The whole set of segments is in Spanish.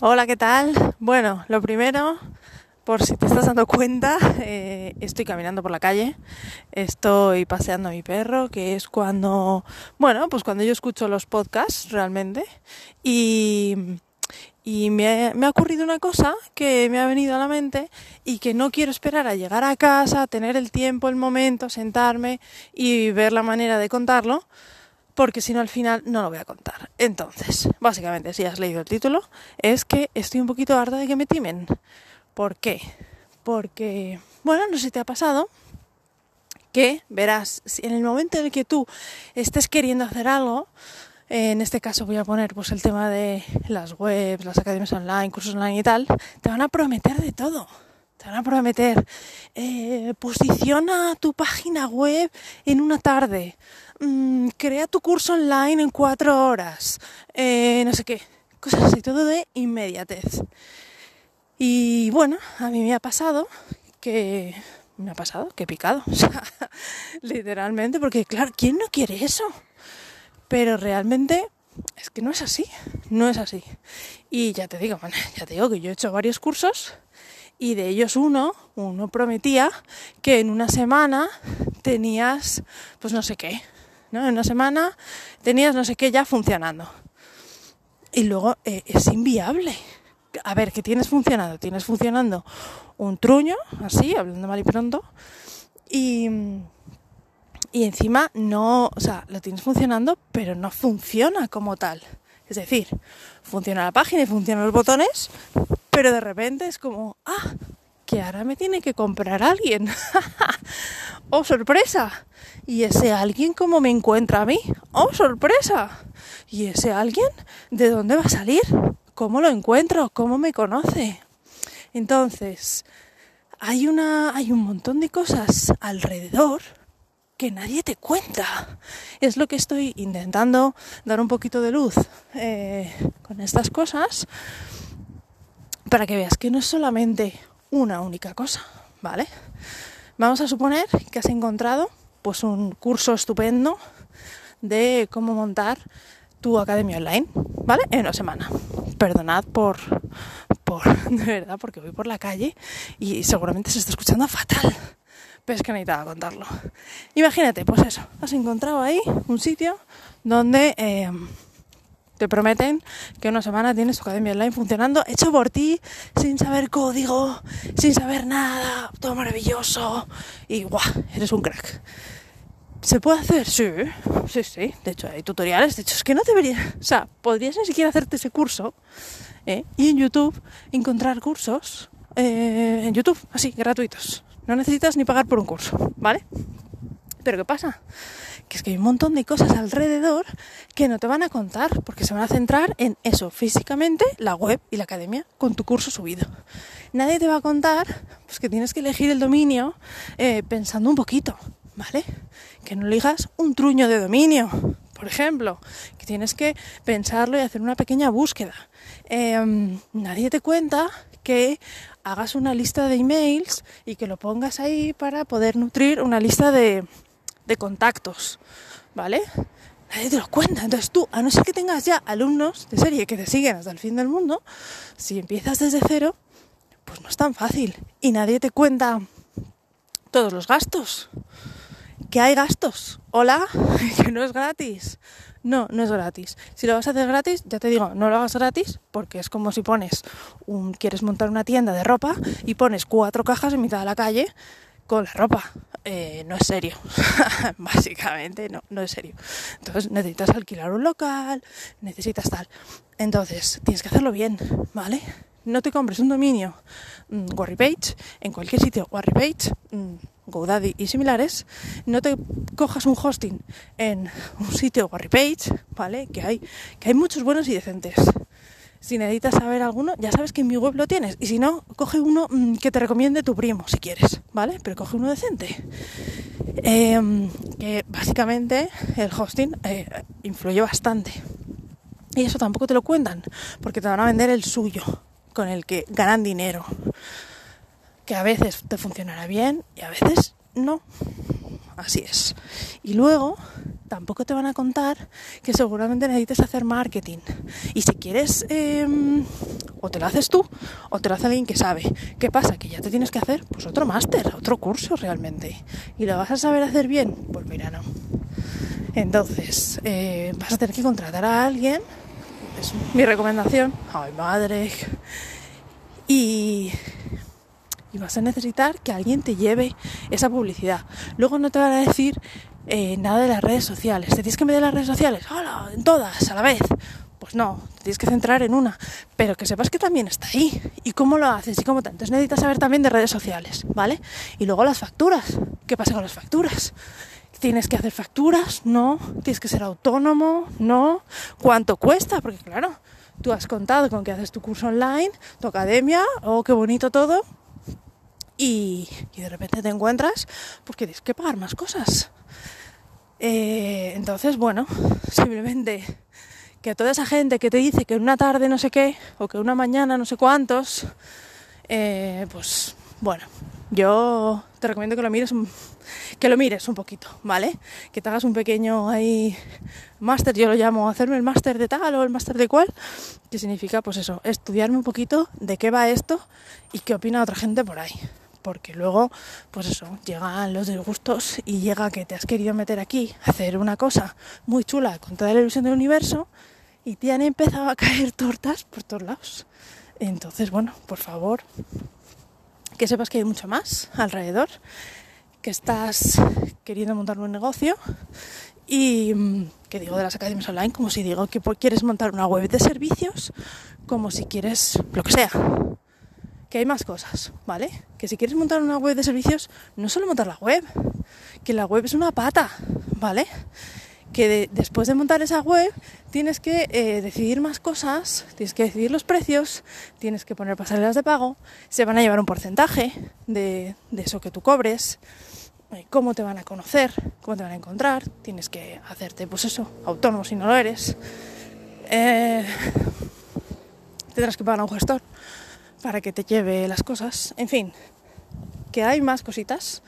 Hola, ¿qué tal? Bueno, lo primero, por si te estás dando cuenta, eh, estoy caminando por la calle, estoy paseando a mi perro, que es cuando, bueno, pues cuando yo escucho los podcasts realmente, y, y me, me ha ocurrido una cosa que me ha venido a la mente y que no quiero esperar a llegar a casa, tener el tiempo, el momento, sentarme y ver la manera de contarlo porque si no al final no lo voy a contar. Entonces, básicamente, si has leído el título, es que estoy un poquito harta de que me timen. ¿Por qué? Porque, bueno, no sé si te ha pasado que verás, en el momento en el que tú estés queriendo hacer algo, en este caso voy a poner pues el tema de las webs, las academias online, cursos online y tal, te van a prometer de todo. Te van a prometer, eh, posiciona tu página web en una tarde, mm, crea tu curso online en cuatro horas, eh, no sé qué, cosas así, todo de inmediatez. Y bueno, a mí me ha pasado que me ha pasado que he picado, literalmente, porque claro, ¿quién no quiere eso? Pero realmente es que no es así, no es así. Y ya te digo, ya te digo que yo he hecho varios cursos y de ellos uno, uno prometía que en una semana tenías, pues no sé qué, En una semana tenías no sé qué ya funcionando. Y luego eh, es inviable. A ver, ¿qué tienes funcionando? Tienes funcionando un truño, así, hablando mal y pronto, y, y encima no, o sea, lo tienes funcionando, pero no funciona como tal. Es decir, funciona la página y funcionan los botones, pero de repente es como, ah, que ahora me tiene que comprar alguien. ¡Oh, sorpresa! ¿Y ese alguien cómo me encuentra a mí? ¡Oh, sorpresa! ¿Y ese alguien de dónde va a salir? ¿Cómo lo encuentro? ¿Cómo me conoce? Entonces, hay, una, hay un montón de cosas alrededor que nadie te cuenta. Es lo que estoy intentando dar un poquito de luz eh, con estas cosas para que veas que no es solamente una única cosa, ¿vale? Vamos a suponer que has encontrado pues un curso estupendo de cómo montar tu academia online, ¿vale? En una semana. Perdonad por, por, de verdad, porque voy por la calle y seguramente se está escuchando fatal. Pero es que necesitaba contarlo. Imagínate, pues eso, has encontrado ahí un sitio donde eh, te prometen que una semana tienes tu academia online funcionando, hecho por ti, sin saber código, sin saber nada, todo maravilloso y guau, eres un crack. ¿Se puede hacer? Sí, sí, sí. De hecho, hay tutoriales. De hecho, es que no deberías... O sea, podrías ni siquiera hacerte ese curso ¿eh? y en YouTube encontrar cursos eh, en YouTube, así, gratuitos. No necesitas ni pagar por un curso, ¿vale? Pero ¿qué pasa? Que es que hay un montón de cosas alrededor que no te van a contar porque se van a centrar en eso, físicamente, la web y la academia con tu curso subido. Nadie te va a contar pues, que tienes que elegir el dominio eh, pensando un poquito, ¿vale? Que no elijas un truño de dominio, por ejemplo, que tienes que pensarlo y hacer una pequeña búsqueda. Eh, nadie te cuenta que hagas una lista de emails y que lo pongas ahí para poder nutrir una lista de, de contactos, ¿vale? Nadie te lo cuenta. Entonces tú, a no ser que tengas ya alumnos de serie que te siguen hasta el fin del mundo, si empiezas desde cero, pues no es tan fácil. Y nadie te cuenta todos los gastos. Que hay gastos. Hola, que no es gratis. No, no es gratis. Si lo vas a hacer gratis, ya te digo, no lo hagas gratis porque es como si pones un quieres montar una tienda de ropa y pones cuatro cajas en mitad de la calle con la ropa. Eh, no es serio. Básicamente no, no es serio. Entonces necesitas alquilar un local, necesitas tal. Entonces tienes que hacerlo bien, ¿vale? No te compres un dominio mmm, Warrypage en cualquier sitio Warrypage, mmm, GoDaddy y similares. No te cojas un hosting en un sitio Warrypage, ¿vale? Que hay, que hay muchos buenos y decentes. Si necesitas saber alguno, ya sabes que en mi web lo tienes. Y si no, coge uno mmm, que te recomiende tu primo, si quieres, ¿vale? Pero coge uno decente. Eh, que básicamente el hosting eh, influye bastante. Y eso tampoco te lo cuentan, porque te van a vender el suyo, con el que ganan dinero. Que a veces te funcionará bien y a veces no. Así es. Y luego tampoco te van a contar que seguramente necesites hacer marketing. Y si quieres eh, O te lo haces tú o te lo hace alguien que sabe. ¿Qué pasa? Que ya te tienes que hacer pues otro máster, otro curso realmente. ¿Y lo vas a saber hacer bien? Pues mira, no. Entonces, eh, vas a tener que contratar a alguien. Es mi recomendación. Ay, madre. Y, vas a necesitar que alguien te lleve esa publicidad. Luego no te van a decir eh, nada de las redes sociales. ¿Te tienes que meter las redes sociales? ¡Hola! En todas, a la vez. Pues no, te tienes que centrar en una, pero que sepas que también está ahí. ¿Y cómo lo haces? ¿Y cómo tanto? Entonces necesitas saber también de redes sociales, ¿vale? Y luego las facturas. ¿Qué pasa con las facturas? ¿Tienes que hacer facturas? No. ¿Tienes que ser autónomo? No. ¿Cuánto cuesta? Porque claro, tú has contado con que haces tu curso online, tu academia, oh, qué bonito todo. Y, de repente te encuentras, pues que tienes que pagar más cosas. Eh, entonces, bueno, simplemente que a toda esa gente que te dice que una tarde no sé qué, o que una mañana no sé cuántos, eh, pues bueno, yo te recomiendo que lo mires un, que lo mires un poquito, ¿vale? Que te hagas un pequeño ahí máster, yo lo llamo hacerme el máster de tal o el máster de cual, que significa pues eso, estudiarme un poquito de qué va esto y qué opina otra gente por ahí. Porque luego, pues eso, llegan los disgustos y llega que te has querido meter aquí, hacer una cosa muy chula con toda la ilusión del universo y te han empezado a caer tortas por todos lados. Entonces, bueno, por favor, que sepas que hay mucho más alrededor, que estás queriendo montar un negocio y mm, que digo de las academias online como si digo que quieres montar una web de servicios, como si quieres lo que sea. Que hay más cosas, ¿vale? Que si quieres montar una web de servicios, no solo montar la web, que la web es una pata, ¿vale? que después de montar esa web tienes que eh, decidir más cosas, tienes que decidir los precios, tienes que poner pasarelas de pago, se van a llevar un porcentaje de, eso que tú cobres, eh, cómo te van a conocer, cómo te van a encontrar, tienes que hacerte, pues eso, autónomo si no lo eres. Eh, tendrás que pagar a un gestor para que te lleve las cosas, en fin, que hay más cositas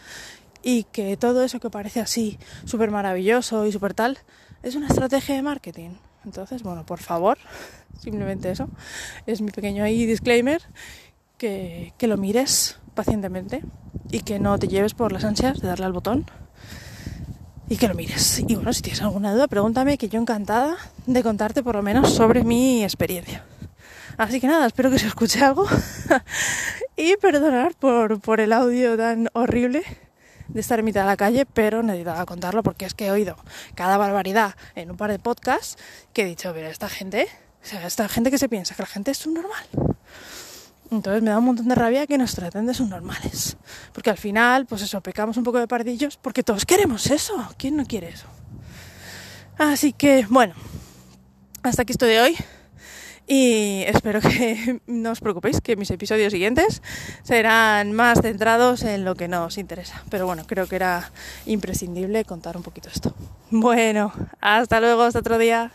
y que todo eso que parece así súper maravilloso y súper tal es una estrategia de marketing. Entonces, bueno, por favor, simplemente eso. Es mi pequeño ahí disclaimer, que, que lo mires pacientemente y que no te lleves por las ansias de darle al botón y que lo mires. Y bueno, si tienes alguna duda, pregúntame que yo encantada de contarte por lo menos sobre mi experiencia. Así que nada, espero que se escuche algo y perdonar por, por el audio tan horrible de estar en mitad de la calle, pero necesitaba contarlo porque es que he oído cada barbaridad en un par de podcasts que he dicho, pero esta gente, o sea, esta gente que se piensa que la gente es subnormal. Entonces me da un montón de rabia que nos traten de subnormales. Porque al final, pues eso, pecamos un poco de pardillos porque todos queremos eso. ¿Quién no quiere eso? Así que, bueno, hasta aquí estoy de hoy y espero que no os preocupéis, que mis episodios siguientes serán más centrados en lo que nos interesa. Pero bueno, creo que era imprescindible contar un poquito esto. Bueno, hasta luego, hasta otro día.